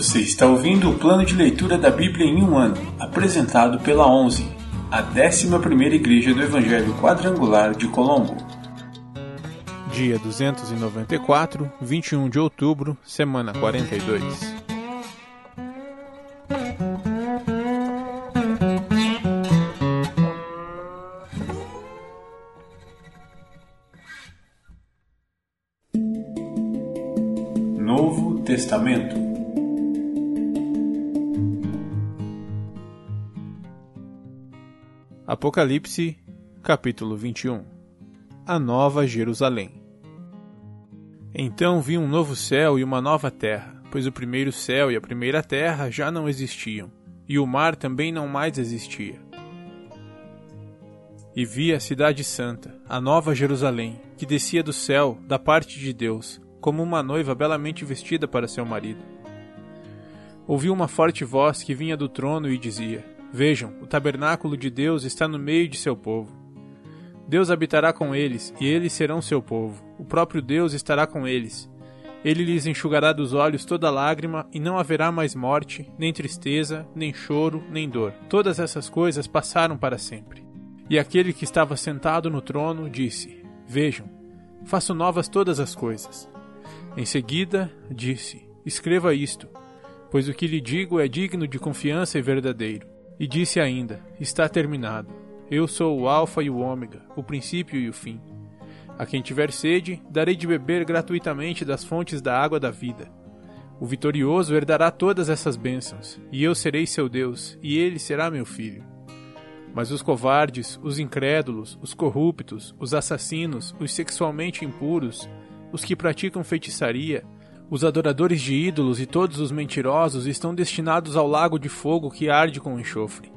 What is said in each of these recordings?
Você está ouvindo o plano de leitura da Bíblia em um ano, apresentado pela 11, a 11ª Igreja do Evangelho Quadrangular de Colombo. Dia 294, 21 de outubro, semana 42. Novo Testamento Apocalipse, capítulo 21 A Nova Jerusalém Então vi um novo céu e uma nova terra, pois o primeiro céu e a primeira terra já não existiam, e o mar também não mais existia. E vi a Cidade Santa, a Nova Jerusalém, que descia do céu, da parte de Deus, como uma noiva belamente vestida para seu marido. Ouvi uma forte voz que vinha do trono e dizia: Vejam, o tabernáculo de Deus está no meio de seu povo. Deus habitará com eles, e eles serão seu povo. O próprio Deus estará com eles. Ele lhes enxugará dos olhos toda lágrima, e não haverá mais morte, nem tristeza, nem choro, nem dor. Todas essas coisas passaram para sempre. E aquele que estava sentado no trono disse: Vejam, faço novas todas as coisas. Em seguida, disse: Escreva isto, pois o que lhe digo é digno de confiança e verdadeiro. E disse ainda: Está terminado. Eu sou o Alfa e o Ômega, o princípio e o fim. A quem tiver sede, darei de beber gratuitamente das fontes da água da vida. O vitorioso herdará todas essas bênçãos, e eu serei seu Deus, e ele será meu filho. Mas os covardes, os incrédulos, os corruptos, os assassinos, os sexualmente impuros, os que praticam feitiçaria, os adoradores de ídolos e todos os mentirosos estão destinados ao lago de fogo que arde com enxofre.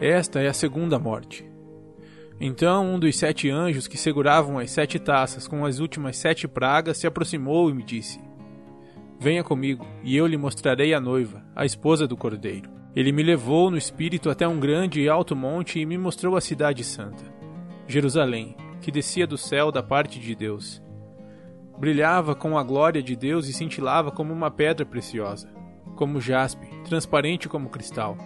Esta é a segunda morte. Então um dos sete anjos que seguravam as sete taças com as últimas sete pragas se aproximou e me disse: Venha comigo, e eu lhe mostrarei a noiva, a esposa do cordeiro. Ele me levou no espírito até um grande e alto monte e me mostrou a cidade santa, Jerusalém, que descia do céu da parte de Deus Brilhava com a glória de Deus e cintilava como uma pedra preciosa, como jaspe, transparente como cristal.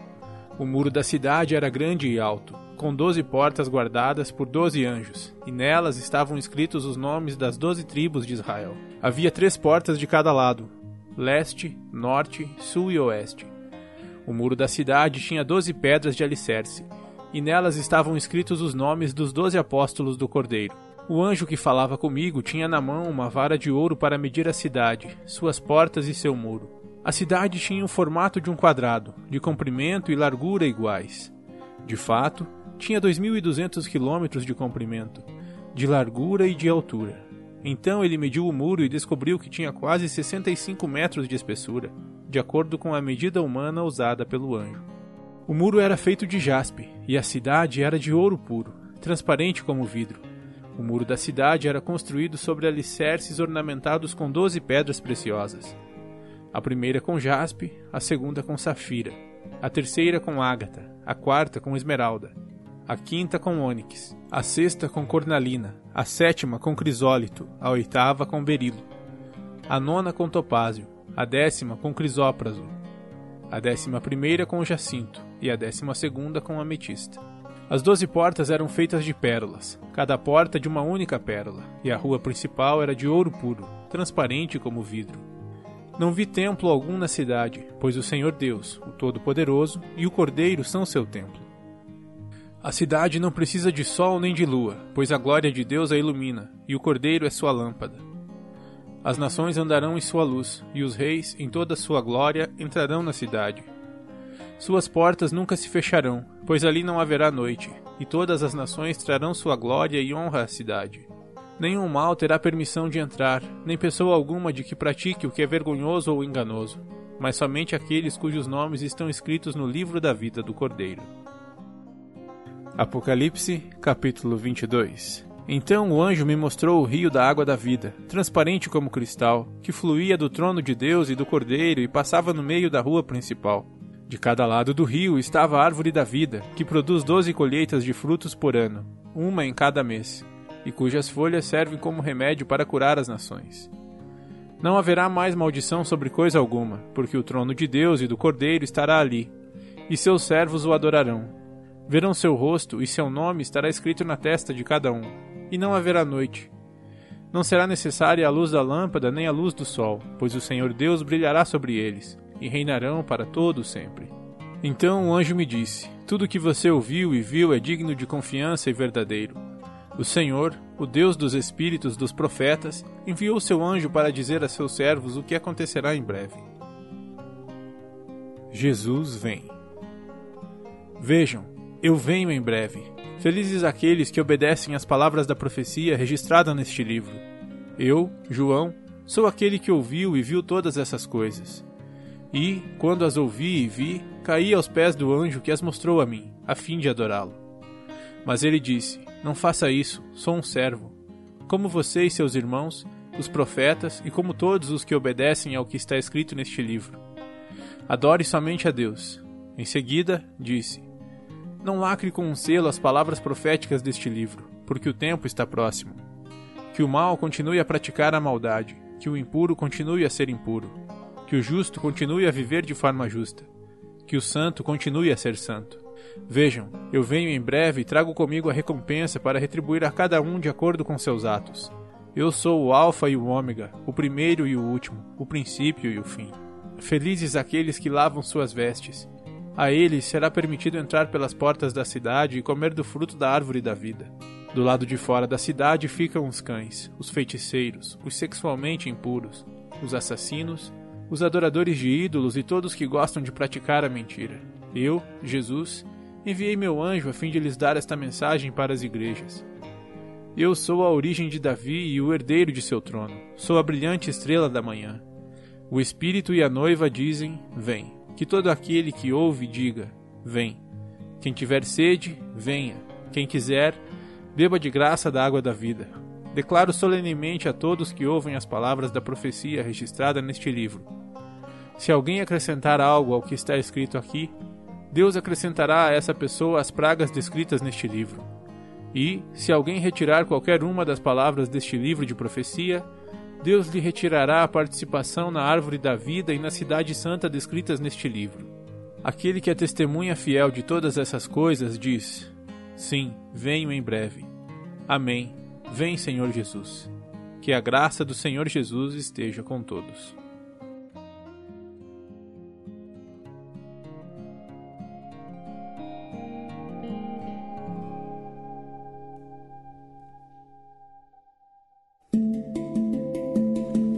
O muro da cidade era grande e alto, com doze portas guardadas por doze anjos, e nelas estavam escritos os nomes das doze tribos de Israel. Havia três portas de cada lado: leste, norte, sul e oeste. O muro da cidade tinha doze pedras de alicerce, e nelas estavam escritos os nomes dos doze apóstolos do Cordeiro. O anjo que falava comigo tinha na mão uma vara de ouro para medir a cidade, suas portas e seu muro. A cidade tinha o formato de um quadrado, de comprimento e largura iguais. De fato, tinha 2.200 quilômetros de comprimento, de largura e de altura. Então ele mediu o muro e descobriu que tinha quase 65 metros de espessura, de acordo com a medida humana usada pelo anjo. O muro era feito de jaspe e a cidade era de ouro puro, transparente como vidro. O muro da cidade era construído sobre alicerces ornamentados com doze pedras preciosas. A primeira com jaspe, a segunda com safira, a terceira com ágata, a quarta com esmeralda, a quinta com ônix, a sexta com cornalina, a sétima com crisólito, a oitava com berilo, a nona com topázio, a décima com crisópraso, a décima primeira com jacinto e a décima segunda com ametista. As doze portas eram feitas de pérolas, cada porta de uma única pérola, e a rua principal era de ouro puro, transparente como vidro. Não vi templo algum na cidade, pois o Senhor Deus, o Todo-Poderoso, e o Cordeiro são seu templo. A cidade não precisa de sol nem de lua, pois a glória de Deus a ilumina, e o Cordeiro é sua lâmpada. As nações andarão em sua luz, e os reis, em toda sua glória, entrarão na cidade. Suas portas nunca se fecharão, pois ali não haverá noite, e todas as nações trarão sua glória e honra à cidade. Nenhum mal terá permissão de entrar, nem pessoa alguma de que pratique o que é vergonhoso ou enganoso, mas somente aqueles cujos nomes estão escritos no livro da vida do Cordeiro. Apocalipse, capítulo 22 Então o anjo me mostrou o rio da água da vida, transparente como cristal, que fluía do trono de Deus e do Cordeiro e passava no meio da rua principal. De cada lado do rio estava a árvore da vida, que produz doze colheitas de frutos por ano, uma em cada mês, e cujas folhas servem como remédio para curar as nações. Não haverá mais maldição sobre coisa alguma, porque o trono de Deus e do Cordeiro estará ali, e seus servos o adorarão. Verão seu rosto, e seu nome estará escrito na testa de cada um, e não haverá noite. Não será necessária a luz da lâmpada nem a luz do sol, pois o Senhor Deus brilhará sobre eles, e reinarão para todo sempre. Então o anjo me disse: Tudo o que você ouviu e viu é digno de confiança e verdadeiro. O Senhor, o Deus dos espíritos dos profetas, enviou seu anjo para dizer a seus servos o que acontecerá em breve. Jesus vem. Vejam, eu venho em breve. Felizes aqueles que obedecem às palavras da profecia registrada neste livro. Eu, João, sou aquele que ouviu e viu todas essas coisas. E, quando as ouvi e vi, caí aos pés do anjo que as mostrou a mim, a fim de adorá-lo. Mas ele disse: Não faça isso, sou um servo. Como você e seus irmãos, os profetas e como todos os que obedecem ao que está escrito neste livro. Adore somente a Deus. Em seguida, disse: Não lacre com um selo as palavras proféticas deste livro, porque o tempo está próximo. Que o mal continue a praticar a maldade, que o impuro continue a ser impuro, que o justo continue a viver de forma justa, que o santo continue a ser santo Vejam, eu venho em breve e trago comigo a recompensa para retribuir a cada um de acordo com seus atos. Eu sou o Alfa e o Ômega, o primeiro e o último, o princípio e o fim. Felizes aqueles que lavam suas vestes. A eles será permitido entrar pelas portas da cidade e comer do fruto da árvore da vida. Do lado de fora da cidade ficam os cães, os feiticeiros, os sexualmente impuros, os assassinos, os adoradores de ídolos e todos que gostam de praticar a mentira. Eu, Jesus, enviei meu anjo a fim de lhes dar esta mensagem para as igrejas. Eu sou a origem de Davi e o herdeiro de seu trono. Sou a brilhante estrela da manhã. O Espírito e a noiva dizem: Vem. Que todo aquele que ouve diga: Vem. Quem tiver sede, venha. Quem quiser, beba de graça da água da vida. Declaro solenemente a todos que ouvem as palavras da profecia registrada neste livro. Se alguém acrescentar algo ao que está escrito aqui, Deus acrescentará a essa pessoa as pragas descritas neste livro. E, se alguém retirar qualquer uma das palavras deste livro de profecia, Deus lhe retirará a participação na árvore da vida e na cidade santa descritas neste livro. Aquele que é testemunha fiel de todas essas coisas diz: Sim, venho em breve. Amém. Vem, Senhor Jesus. Que a graça do Senhor Jesus esteja com todos.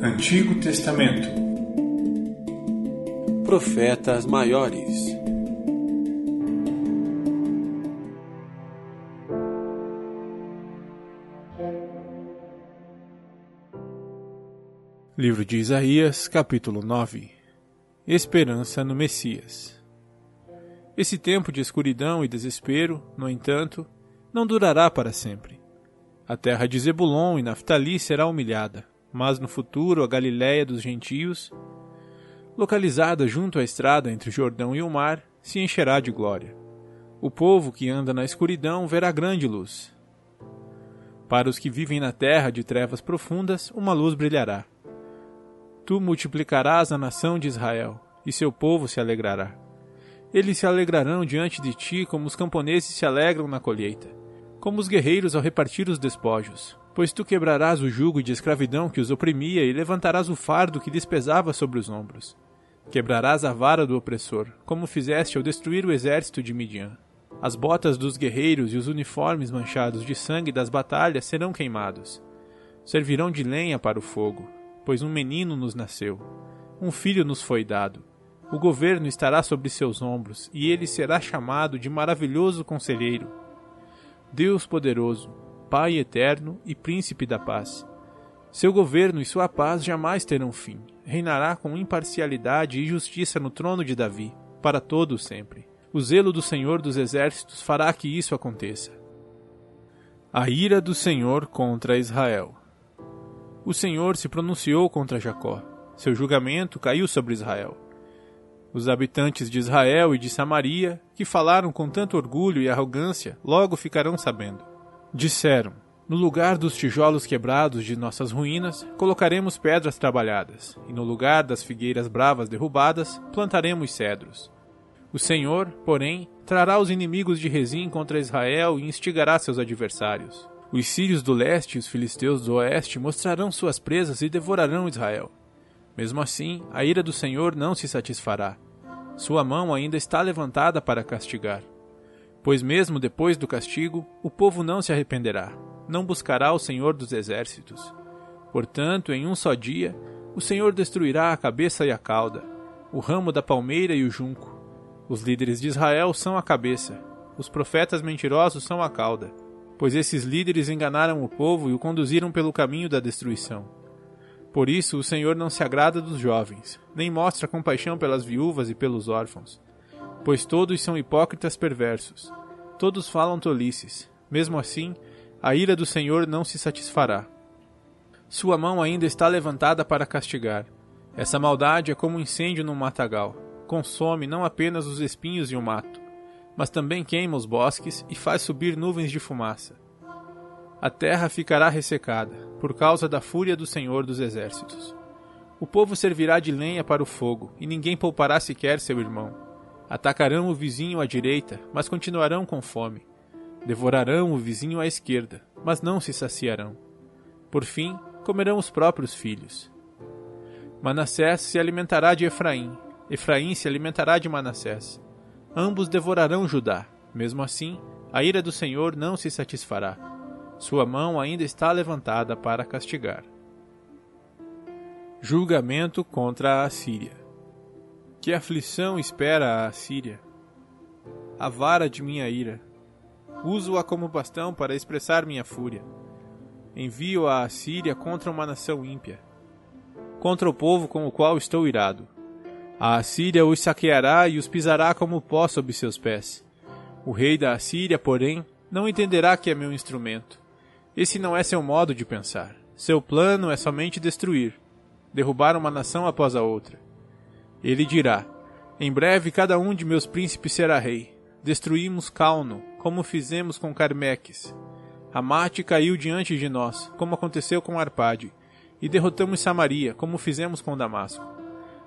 Antigo Testamento Profetas Maiores Livro de Isaías, capítulo 9 Esperança no Messias Esse tempo de escuridão e desespero, no entanto, não durará para sempre. A terra de Zebulon e Naftali será humilhada mas no futuro a Galiléia dos gentios, localizada junto à estrada entre o Jordão e o mar, se encherá de glória. O povo que anda na escuridão verá grande luz. Para os que vivem na terra de trevas profundas, uma luz brilhará. Tu multiplicarás a nação de Israel, e seu povo se alegrará. Eles se alegrarão diante de ti como os camponeses se alegram na colheita, como os guerreiros ao repartir os despojos, Pois tu quebrarás o jugo de escravidão que os oprimia e levantarás o fardo que lhes pesava sobre os ombros. Quebrarás a vara do opressor, como fizeste ao destruir o exército de Midian. As botas dos guerreiros e os uniformes manchados de sangue das batalhas serão queimados. Servirão de lenha para o fogo, pois um menino nos nasceu. Um filho nos foi dado. O governo estará sobre seus ombros, e ele será chamado de maravilhoso conselheiro. Deus poderoso, Pai eterno e príncipe da paz. Seu governo e sua paz jamais terão fim. Reinará com imparcialidade e justiça no trono de Davi, para todo sempre. O zelo do Senhor dos exércitos fará que isso aconteça. A ira do Senhor contra Israel. O Senhor se pronunciou contra Jacó. Seu julgamento caiu sobre Israel. Os habitantes de Israel e de Samaria, que falaram com tanto orgulho e arrogância, logo ficarão sabendo. Disseram: No lugar dos tijolos quebrados de nossas ruínas, colocaremos pedras trabalhadas, e no lugar das figueiras bravas derrubadas, plantaremos cedros. O Senhor, porém, trará os inimigos de Rezim contra Israel e instigará seus adversários. Os sírios do leste e os filisteus do oeste mostrarão suas presas e devorarão Israel. Mesmo assim, a ira do Senhor não se satisfará. Sua mão ainda está levantada para castigar. Pois mesmo depois do castigo, o povo não se arrependerá, não buscará o Senhor dos exércitos. Portanto, em um só dia, o Senhor destruirá a cabeça e a cauda, o ramo da palmeira e o junco. Os líderes de Israel são a cabeça, os profetas mentirosos são a cauda, pois esses líderes enganaram o povo e o conduziram pelo caminho da destruição. Por isso o Senhor não se agrada dos jovens, nem mostra compaixão pelas viúvas e pelos órfãos, pois todos são hipócritas perversos, todos falam tolices. Mesmo assim, a ira do Senhor não se satisfará. Sua mão ainda está levantada para castigar. Essa maldade é como um incêndio num matagal. Consome não apenas os espinhos e o mato, mas também queima os bosques e faz subir nuvens de fumaça. A terra ficará ressecada, por causa da fúria do Senhor dos Exércitos. O povo servirá de lenha para o fogo, e ninguém poupará sequer seu irmão. Atacarão o vizinho à direita, mas continuarão com fome. Devorarão o vizinho à esquerda, mas não se saciarão. Por fim, comerão os próprios filhos. Manassés se alimentará de Efraim, Efraim se alimentará de Manassés. Ambos devorarão Judá. Mesmo assim, a ira do Senhor não se satisfará. Sua mão ainda está levantada para castigar. Julgamento contra a Assíria. Que aflição espera a Assíria? A vara de minha ira Uso-a como bastão para expressar minha fúria. Envio a Assíria contra uma nação ímpia, contra o povo com o qual estou irado. A Assíria os saqueará e os pisará como pó sob seus pés. O rei da Assíria, porém, não entenderá que é meu instrumento. Esse não é seu modo de pensar. Seu plano é somente destruir, derrubar uma nação após a outra. Ele dirá: Em breve cada um de meus príncipes será rei. Destruímos Calno, como fizemos com Carmeques. Amate caiu diante de nós, como aconteceu com Arpade, e derrotamos Samaria, como fizemos com Damasco.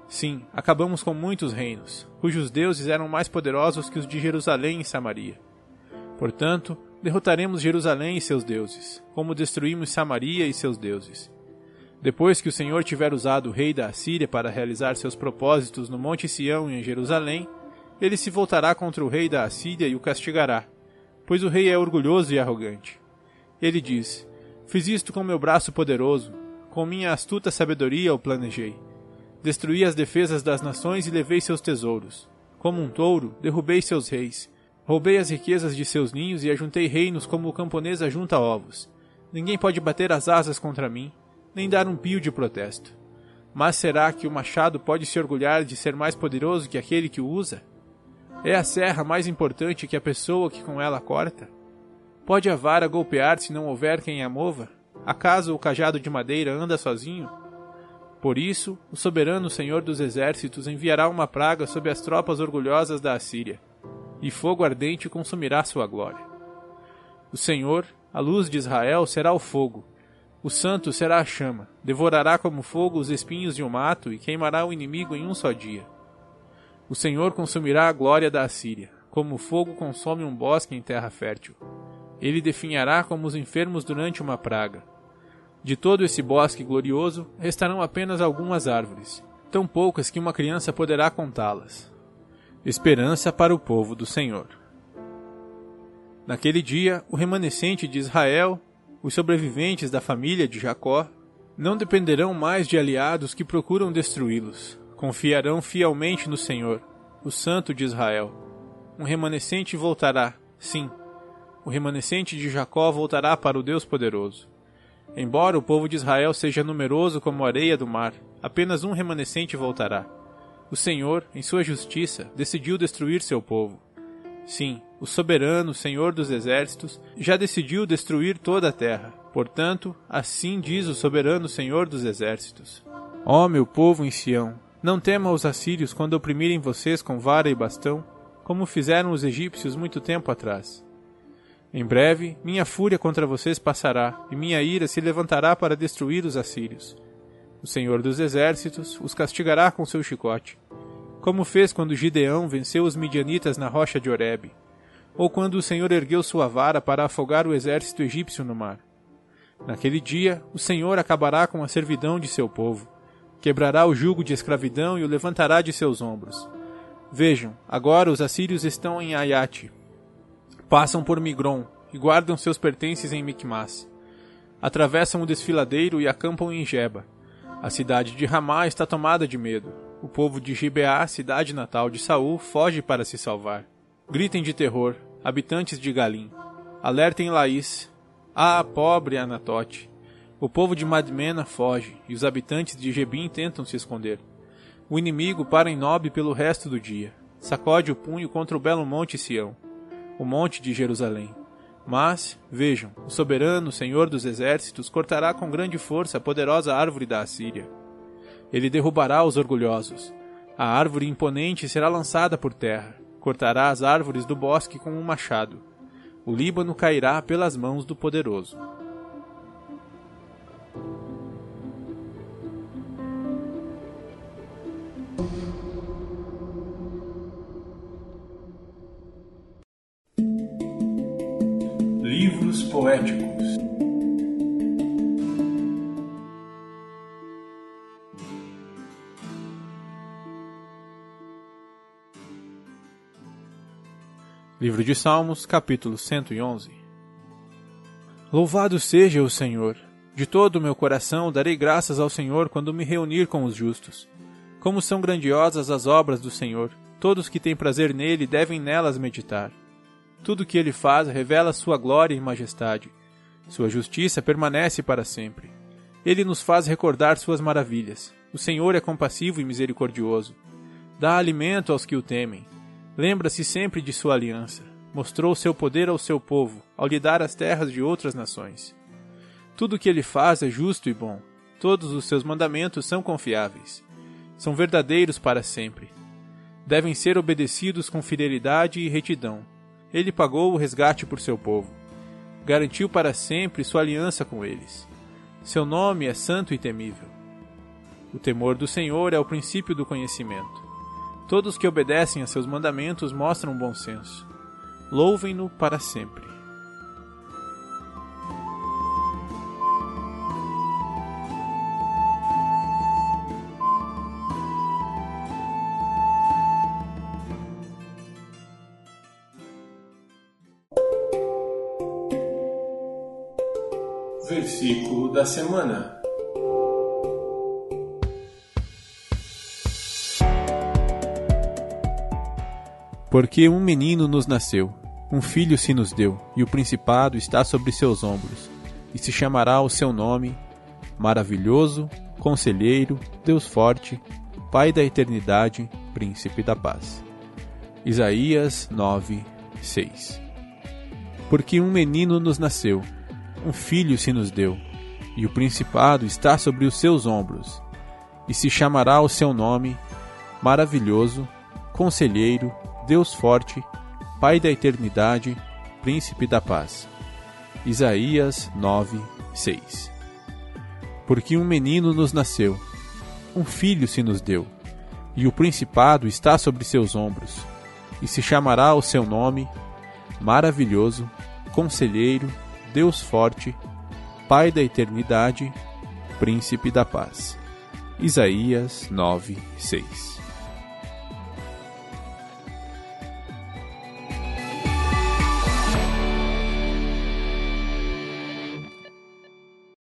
Sim, acabamos com muitos reinos, cujos deuses eram mais poderosos que os de Jerusalém e Samaria. Portanto, derrotaremos Jerusalém e seus deuses, como destruímos Samaria e seus deuses. Depois que o Senhor tiver usado o rei da Assíria para realizar seus propósitos no Monte Sião e em Jerusalém, ele se voltará contra o rei da Assíria e o castigará, pois o rei é orgulhoso e arrogante. Ele diz: Fiz isto com meu braço poderoso, com minha astuta sabedoria o planejei. Destruí as defesas das nações e levei seus tesouros. Como um touro, derrubei seus reis. Roubei as riquezas de seus ninhos e ajuntei reinos como o camponês ajunta ovos. Ninguém pode bater as asas contra mim, nem dar um pio de protesto. Mas será que o machado pode se orgulhar de ser mais poderoso que aquele que o usa? É a serra mais importante que a pessoa que com ela corta? Pode a vara golpear se não houver quem a mova? Acaso o cajado de madeira anda sozinho? Por isso, o soberano Senhor dos Exércitos enviará uma praga sobre as tropas orgulhosas da Assíria, e fogo ardente consumirá sua glória. O Senhor, a luz de Israel, será o fogo, o santo será a chama, devorará como fogo os espinhos de um mato e queimará o inimigo em um só dia. O Senhor consumirá a glória da Assíria, como o fogo consome um bosque em terra fértil. Ele definhará como os enfermos durante uma praga. De todo esse bosque glorioso, restarão apenas algumas árvores, tão poucas que uma criança poderá contá-las. Esperança para o povo do Senhor. Naquele dia, o remanescente de Israel, os sobreviventes da família de Jacó, não dependerão mais de aliados que procuram destruí-los, Confiarão fielmente no Senhor, o Santo de Israel. Um remanescente voltará, sim. O remanescente de Jacó voltará para o Deus poderoso. Embora o povo de Israel seja numeroso como a areia do mar, apenas um remanescente voltará. O Senhor, em sua justiça, decidiu destruir seu povo. Sim, o soberano Senhor dos exércitos já decidiu destruir toda a terra. Portanto, assim diz o soberano Senhor dos exércitos: Ó meu povo em Sião, não tema os assírios quando oprimirem vocês com vara e bastão, como fizeram os egípcios muito tempo atrás. Em breve, minha fúria contra vocês passará, e minha ira se levantará para destruir os assírios. O Senhor dos Exércitos os castigará com seu chicote, como fez quando Gideão venceu os midianitas na rocha de Horebe, ou quando o Senhor ergueu sua vara para afogar o exército egípcio no mar. Naquele dia, o Senhor acabará com a servidão de seu povo, quebrará o jugo de escravidão e o levantará de seus ombros. Vejam, agora os assírios estão em Ayate, Passam por Migron e guardam seus pertences em Micmas. Atravessam o desfiladeiro e acampam em Geba. A cidade de Ramá está tomada de medo. O povo de Gibeá, cidade natal de Saul, foge para se salvar. Gritem de terror, habitantes de Galim. Alertem Laís. Ah, pobre Anatote. O povo de Madmena foge, e os habitantes de Gebim tentam se esconder. O inimigo para em Nob pelo resto do dia. Sacode o punho contra o belo monte Sião o monte de Jerusalém. Mas, vejam, o soberano, Senhor dos exércitos, cortará com grande força a poderosa árvore da Assíria. Ele derrubará os orgulhosos. A árvore imponente será lançada por terra. Cortará as árvores do bosque com um machado. O Líbano cairá pelas mãos do poderoso. Poéticos. Livro de Salmos, capítulo 111 Louvado seja o Senhor! De todo o meu coração darei graças ao Senhor quando me reunir com os justos. Como são grandiosas as obras do Senhor! Todos que têm prazer nele devem nelas meditar. Tudo que ele faz revela sua glória e majestade. Sua justiça permanece para sempre. Ele nos faz recordar suas maravilhas. O Senhor é compassivo e misericordioso. Dá alimento aos que o temem. Lembra-se sempre de sua aliança. Mostrou seu poder ao seu povo, ao lhe dar as terras de outras nações. Tudo o que ele faz é justo e bom. Todos os seus mandamentos são confiáveis. São verdadeiros para sempre. Devem ser obedecidos com fidelidade e retidão ele pagou o resgate por seu povo. Garantiu para sempre sua aliança com eles. Seu nome é santo e temível. O temor do Senhor é o princípio do conhecimento. Todos que obedecem a seus mandamentos mostram bom senso. Louvem-no para sempre. Da semana. Porque um menino nos nasceu, um filho se nos deu, e o principado está sobre seus ombros, e se chamará o seu nome Maravilhoso, Conselheiro, Deus Forte, Pai da Eternidade, Príncipe da Paz. Isaías 9, 6 Porque um menino nos nasceu, um filho se nos deu, e o principado está sobre os seus ombros, e se chamará o seu nome Maravilhoso, Conselheiro, Deus Forte, Pai da Eternidade, Príncipe da Paz. Isaías 9, 6 Porque um menino nos nasceu, um filho se nos deu, e o principado está sobre seus ombros, e se chamará o seu nome Maravilhoso, Conselheiro, Deus forte, Pai da eternidade, Príncipe da paz. Isaías 9, 6